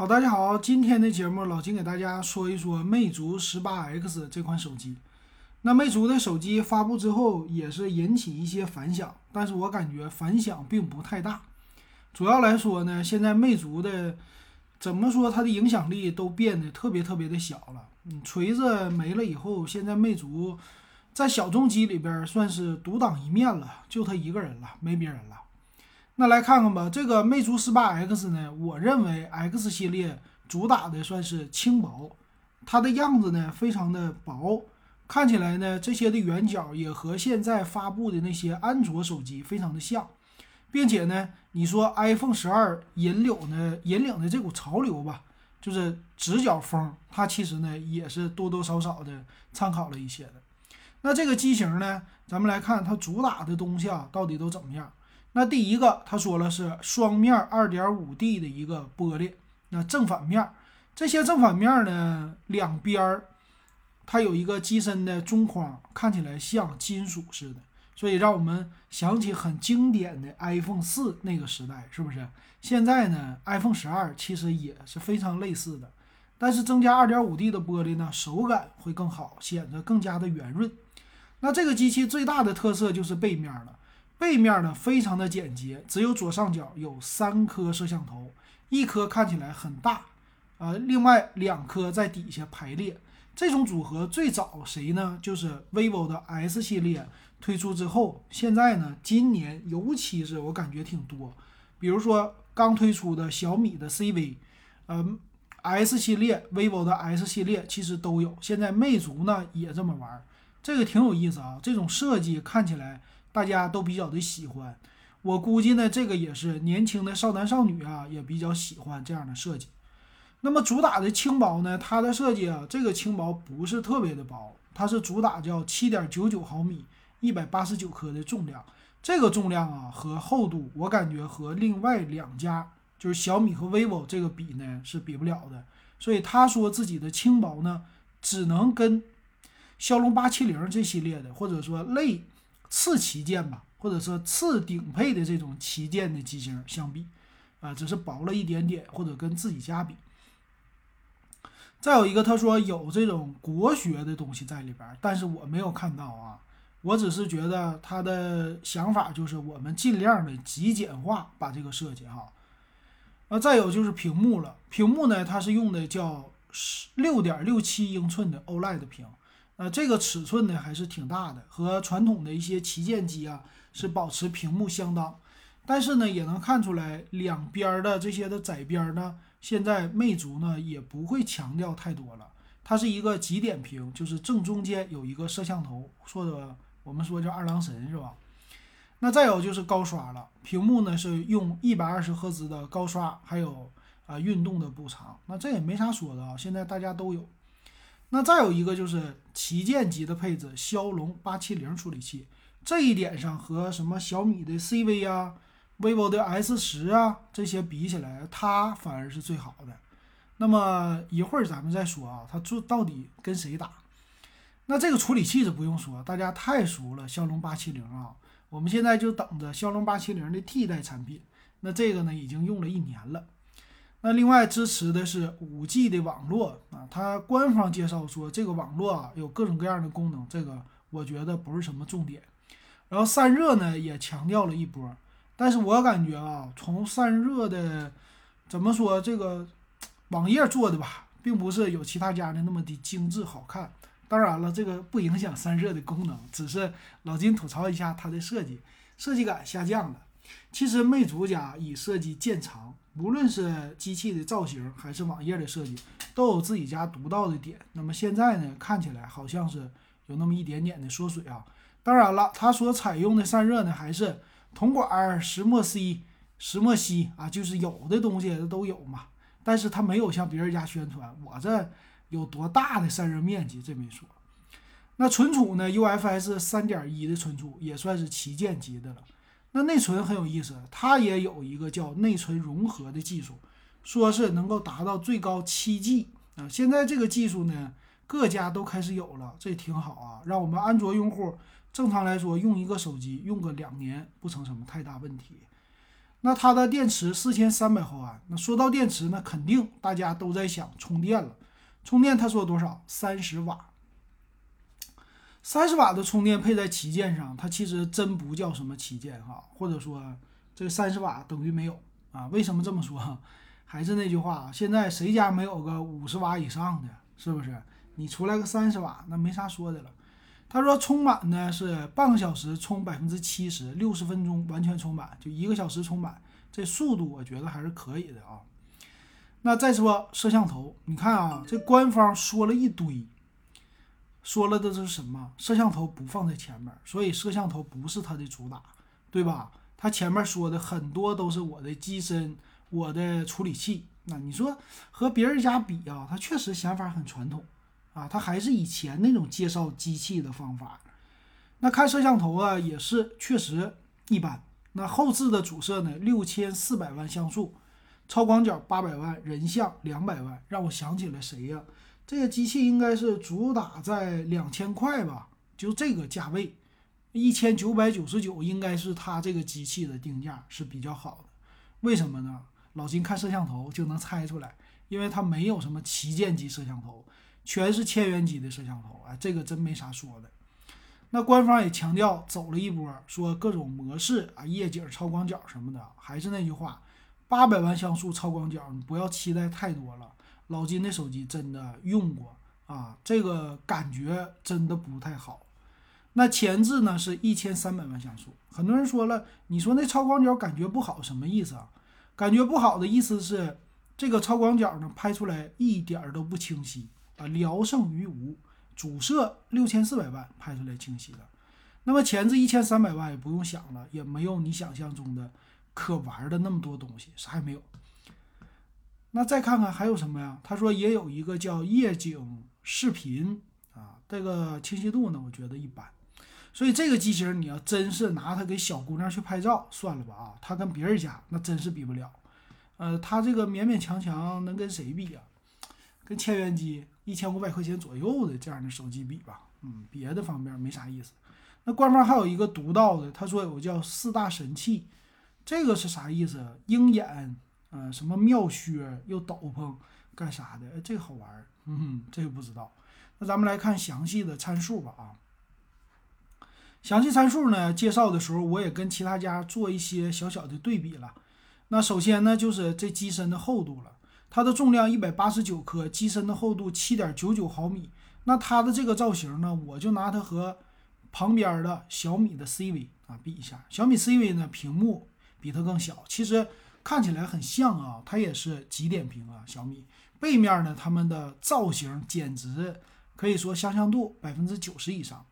好，大家好，今天的节目老金给大家说一说魅族十八 X 这款手机。那魅族的手机发布之后，也是引起一些反响，但是我感觉反响并不太大。主要来说呢，现在魅族的怎么说，它的影响力都变得特别特别的小了。嗯，锤子没了以后，现在魅族在小众机里边算是独当一面了，就他一个人了，没别人了。那来看看吧，这个魅族十八 X 呢，我认为 X 系列主打的算是轻薄，它的样子呢非常的薄，看起来呢这些的圆角也和现在发布的那些安卓手机非常的像，并且呢，你说 iPhone 十二引领的引领的这股潮流吧，就是直角风，它其实呢也是多多少少的参考了一些的。那这个机型呢，咱们来看它主打的东西啊，到底都怎么样？那第一个，他说了是双面二点五 D 的一个玻璃，那正反面这些正反面呢，两边儿它有一个机身的中框，看起来像金属似的，所以让我们想起很经典的 iPhone 四那个时代，是不是？现在呢，iPhone 十二其实也是非常类似的，但是增加二点五 D 的玻璃呢，手感会更好，显得更加的圆润。那这个机器最大的特色就是背面了。背面呢非常的简洁，只有左上角有三颗摄像头，一颗看起来很大，呃，另外两颗在底下排列。这种组合最早谁呢？就是 vivo 的 S 系列推出之后，现在呢，今年尤其是我感觉挺多，比如说刚推出的小米的 CV，嗯，S 系列，vivo 的 S 系列其实都有。现在魅族呢也这么玩，这个挺有意思啊，这种设计看起来。大家都比较的喜欢，我估计呢，这个也是年轻的少男少女啊，也比较喜欢这样的设计。那么主打的轻薄呢，它的设计啊，这个轻薄不是特别的薄，它是主打叫七点九九毫米，一百八十九克的重量。这个重量啊和厚度，我感觉和另外两家就是小米和 vivo 这个比呢是比不了的。所以他说自己的轻薄呢，只能跟骁龙八七零这系列的，或者说类。次旗舰吧，或者说次顶配的这种旗舰的机型相比，啊，只是薄了一点点，或者跟自己家比。再有一个，他说有这种国学的东西在里边，但是我没有看到啊，我只是觉得他的想法就是我们尽量的极简化把这个设计哈。啊，再有就是屏幕了，屏幕呢，它是用的叫六点六七英寸的 OLED 屏。呃，这个尺寸呢还是挺大的，和传统的一些旗舰机啊是保持屏幕相当，但是呢也能看出来两边的这些的窄边呢，现在魅族呢也不会强调太多了，它是一个极点屏，就是正中间有一个摄像头，说的我们说叫二郎神是吧？那再有就是高刷了，屏幕呢是用一百二十赫兹的高刷，还有啊运动的补偿，那这也没啥说的啊，现在大家都有。那再有一个就是旗舰级的配置，骁龙八七零处理器，这一点上和什么小米的 CV 啊、vivo 的 S 十啊这些比起来，它反而是最好的。那么一会儿咱们再说啊，它做到底跟谁打？那这个处理器是不用说，大家太熟了，骁龙八七零啊，我们现在就等着骁龙八七零的替代产品。那这个呢，已经用了一年了。那另外支持的是五 G 的网络啊，它官方介绍说这个网络啊有各种各样的功能，这个我觉得不是什么重点。然后散热呢也强调了一波，但是我感觉啊，从散热的怎么说这个网页做的吧，并不是有其他家的那么的精致好看。当然了，这个不影响散热的功能，只是老金吐槽一下它的设计，设计感下降了。其实魅族家以设计见长。无论是机器的造型还是网页的设计，都有自己家独到的点。那么现在呢，看起来好像是有那么一点点的缩水啊。当然了，它所采用的散热呢，还是铜管石墨烯、石墨烯啊，就是有的东西都有嘛。但是它没有向别人家宣传我这有多大的散热面积，这没说。那存储呢，UFS 三点一的存储也算是旗舰级的了。那内存很有意思，它也有一个叫内存融合的技术，说是能够达到最高七 G 啊。现在这个技术呢，各家都开始有了，这挺好啊，让我们安卓用户正常来说用一个手机用个两年不成什么太大问题。那它的电池四千三百毫安。那说到电池呢，肯定大家都在想充电了。充电他说多少？三十瓦。三十瓦的充电配在旗舰上，它其实真不叫什么旗舰哈，或者说这三十瓦等于没有啊？为什么这么说？还是那句话，现在谁家没有个五十瓦以上的？是不是？你出来个三十瓦，那没啥说的了。他说充满呢是半个小时充百分之七十，六十分钟完全充满，就一个小时充满，这速度我觉得还是可以的啊。那再说摄像头，你看啊，这官方说了一堆，说了的是什么？摄像头不放在前面，所以摄像头不是它的主打，对吧？它前面说的很多都是我的机身，我的处理器。那你说和别人家比啊，他确实想法很传统。啊，它还是以前那种介绍机器的方法。那看摄像头啊，也是确实一般。那后置的主摄呢，六千四百万像素，超广角八百万，人像两百万，让我想起了谁呀？这个机器应该是主打在两千块吧，就这个价位，一千九百九十九，应该是它这个机器的定价是比较好的。为什么呢？老金看摄像头就能猜出来，因为它没有什么旗舰级摄像头。全是千元级的摄像头，哎，这个真没啥说的。那官方也强调走了一波，说各种模式啊，夜景、超广角什么的。还是那句话，八百万像素超广角，你不要期待太多了。老金的手机真的用过啊，这个感觉真的不太好。那前置呢是一千三百万像素，很多人说了，你说那超广角感觉不好，什么意思啊？感觉不好的意思是这个超广角呢拍出来一点都不清晰。啊，聊胜于无，主摄六千四百万拍出来清晰的，那么前置一千三百万也不用想了，也没有你想象中的可玩的那么多东西，啥也没有。那再看看还有什么呀？他说也有一个叫夜景视频啊，这个清晰度呢，我觉得一般。所以这个机型你要真是拿它给小姑娘去拍照，算了吧啊，它跟别人家那真是比不了。呃，它这个勉勉强强能跟谁比呀？跟千元机。一千五百块钱左右的这样的手机比吧，嗯，别的方面没啥意思。那官方还有一个独到的，他说有个叫四大神器，这个是啥意思？鹰眼，呃，什么妙靴，又斗篷，干啥的？这个好玩儿，嗯，这个不知道。那咱们来看详细的参数吧，啊，详细参数呢，介绍的时候我也跟其他家做一些小小的对比了。那首先呢，就是这机身的厚度了。它的重量一百八十九克，机身的厚度七点九九毫米。那它的这个造型呢，我就拿它和旁边的小米的 CV 啊比一下。小米 CV 呢，屏幕比它更小，其实看起来很像啊，它也是极点屏啊。小米背面呢，它们的造型简直可以说相像度百分之九十以上。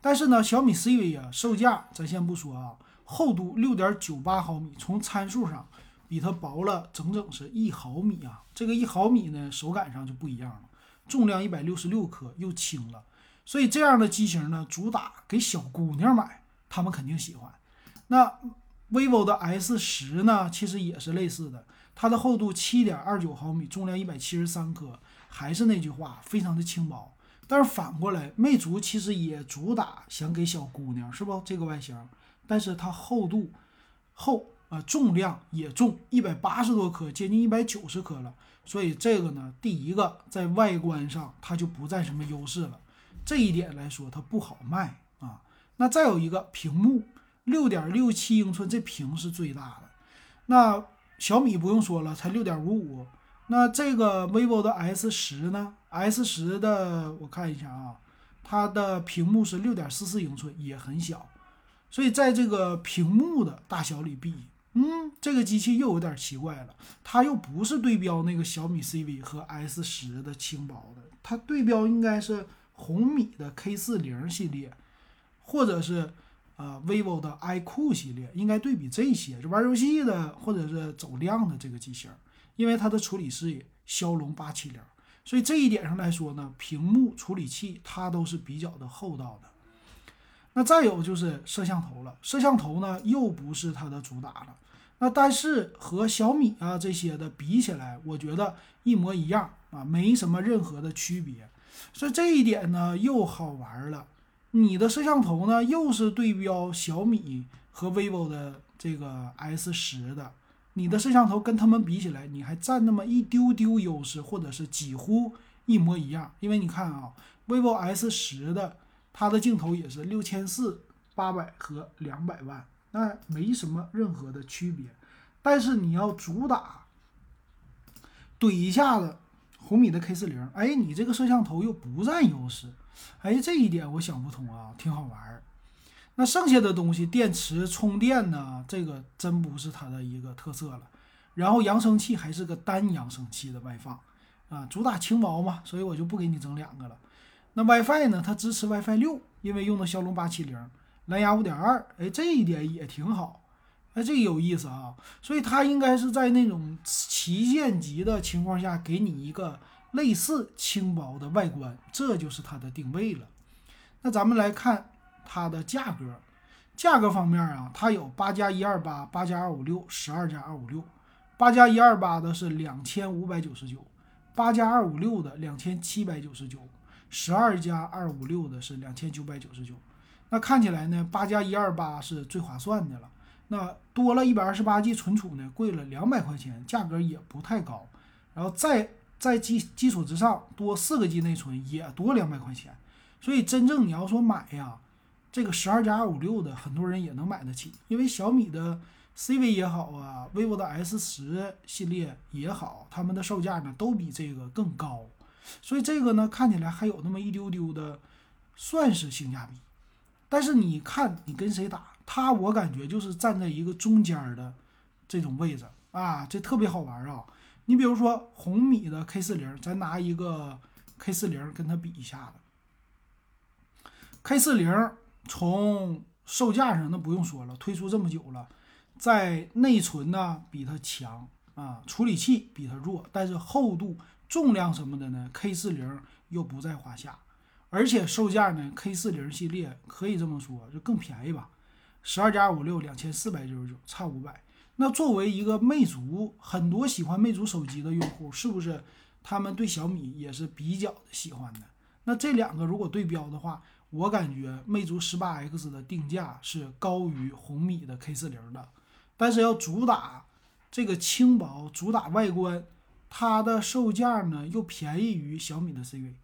但是呢，小米 CV 啊，售价咱先不说啊，厚度六点九八毫米，从参数上。比它薄了整整是一毫米啊！这个一毫米呢，手感上就不一样了。重量一百六十六克，又轻了，所以这样的机型呢，主打给小姑娘买，她们肯定喜欢。那 vivo 的 S 十呢，其实也是类似的，它的厚度七点二九毫米，重量一百七十三克，还是那句话，非常的轻薄。但是反过来，魅族其实也主打想给小姑娘，是不？这个外形，但是它厚度厚。啊，重量也重，一百八十多克，接近一百九十克了。所以这个呢，第一个在外观上它就不占什么优势了，这一点来说它不好卖啊。那再有一个屏幕，六点六七英寸，这屏是最大的。那小米不用说了，才六点五五。那这个 vivo 的 S 十呢？S 十的我看一下啊，它的屏幕是六点四四英寸，也很小。所以在这个屏幕的大小里比。嗯，这个机器又有点奇怪了，它又不是对标那个小米 CV 和 S 十的轻薄的，它对标应该是红米的 K 四零系列，或者是啊 vivo 的 iQOO 系列，应该对比这些，就玩游戏的或者是走量的这个机型，因为它的处理器骁龙八七零，所以这一点上来说呢，屏幕处理器它都是比较的厚道的。那再有就是摄像头了，摄像头呢又不是它的主打了。那但是和小米啊这些的比起来，我觉得一模一样啊，没什么任何的区别。所以这一点呢又好玩了。你的摄像头呢又是对标小米和 vivo 的这个 S 十的，你的摄像头跟他们比起来，你还占那么一丢丢优势，或者是几乎一模一样。因为你看啊，vivo S 十的它的镜头也是六千四、八百和两百万，那没什么任何的区别。但是你要主打怼一下子红米的 K 四零，哎，你这个摄像头又不占优势，哎，这一点我想不通啊，挺好玩儿。那剩下的东西，电池充电呢？这个真不是它的一个特色了。然后扬声器还是个单扬声器的外放，啊，主打轻薄嘛，所以我就不给你整两个了。那 WiFi 呢？它支持 WiFi 六，因为用的骁龙八七零，蓝牙五点二，哎，这一点也挺好，哎，这个有意思啊。所以它应该是在那种旗舰级的情况下，给你一个类似轻薄的外观，这就是它的定位了。那咱们来看。它的价格，价格方面啊，它有八加一二八、八加二五六、十二加二五六。八加一二八的是两千五百九十九，八加二五六的两千七百九十九，十二加二五六的是两千九百九十九。那看起来呢，八加一二八是最划算的了。那多了一百二十八 G 存储呢，贵了两百块钱，价格也不太高。然后再在基基础之上多四个 G 内存，也多两百块钱。所以真正你要说买呀。这个十二加二五六的很多人也能买得起，因为小米的 CV 也好啊，vivo 的 S 十系列也好，他们的售价呢都比这个更高，所以这个呢看起来还有那么一丢丢的，算是性价比。但是你看你跟谁打，它我感觉就是站在一个中间的这种位置啊，这特别好玩啊。你比如说红米的 K 四零，咱拿一个 K 四零跟它比一下子，K 四零。从售价上，那不用说了，推出这么久了，在内存呢比它强啊，处理器比它弱，但是厚度、重量什么的呢，K 四零又不在话下，而且售价呢，K 四零系列可以这么说，就更便宜吧，十二加二五六两千四百九十九，差五百。那作为一个魅族，很多喜欢魅族手机的用户，是不是他们对小米也是比较喜欢的？那这两个如果对标的话，我感觉魅族十八 X 的定价是高于红米的 K 四零的，但是要主打这个轻薄，主打外观，它的售价呢又便宜于小米的 CV，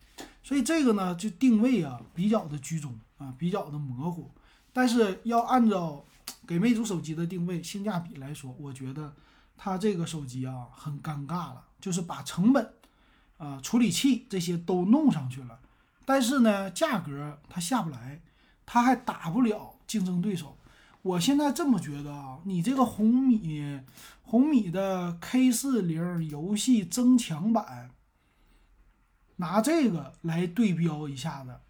所以这个呢就定位啊比较的居中啊，比较的模糊。但是要按照给魅族手机的定位性价比来说，我觉得它这个手机啊很尴尬了，就是把成本啊、处理器这些都弄上去了。但是呢，价格它下不来，它还打不了竞争对手。我现在这么觉得啊，你这个红米红米的 K 四零游戏增强版，拿这个来对标一下子，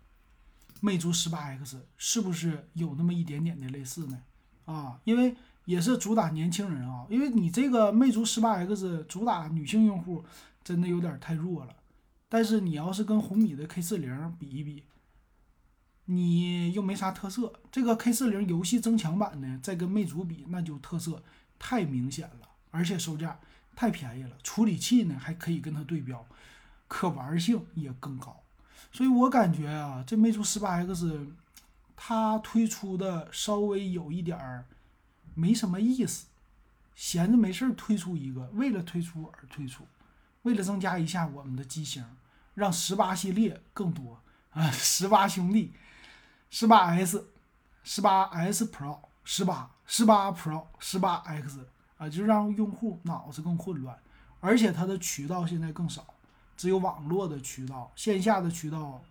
魅族十八 X 是不是有那么一点点的类似呢？啊，因为也是主打年轻人啊，因为你这个魅族十八 X 主打女性用户，真的有点太弱了。但是你要是跟红米的 K 四零比一比，你又没啥特色。这个 K 四零游戏增强版呢，再跟魅族比，那就特色太明显了，而且售价太便宜了。处理器呢还可以跟它对标，可玩性也更高。所以我感觉啊，这魅族十八 X 它推出的稍微有一点儿没什么意思，闲着没事儿推出一个，为了推出而推出，为了增加一下我们的机型。让十八系列更多啊，十八兄弟，十八 S，十八 S Pro，十八，十八 Pro，十八 X 啊，就让用户脑子更混乱，而且它的渠道现在更少，只有网络的渠道，线下的渠道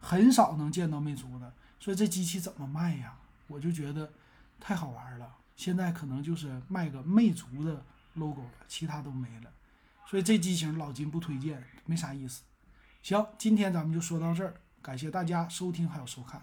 很少能见到魅族的，所以这机器怎么卖呀？我就觉得太好玩了，现在可能就是卖个魅族的 logo 了，其他都没了，所以这机型老金不推荐，没啥意思。行，今天咱们就说到这儿，感谢大家收听还有收看。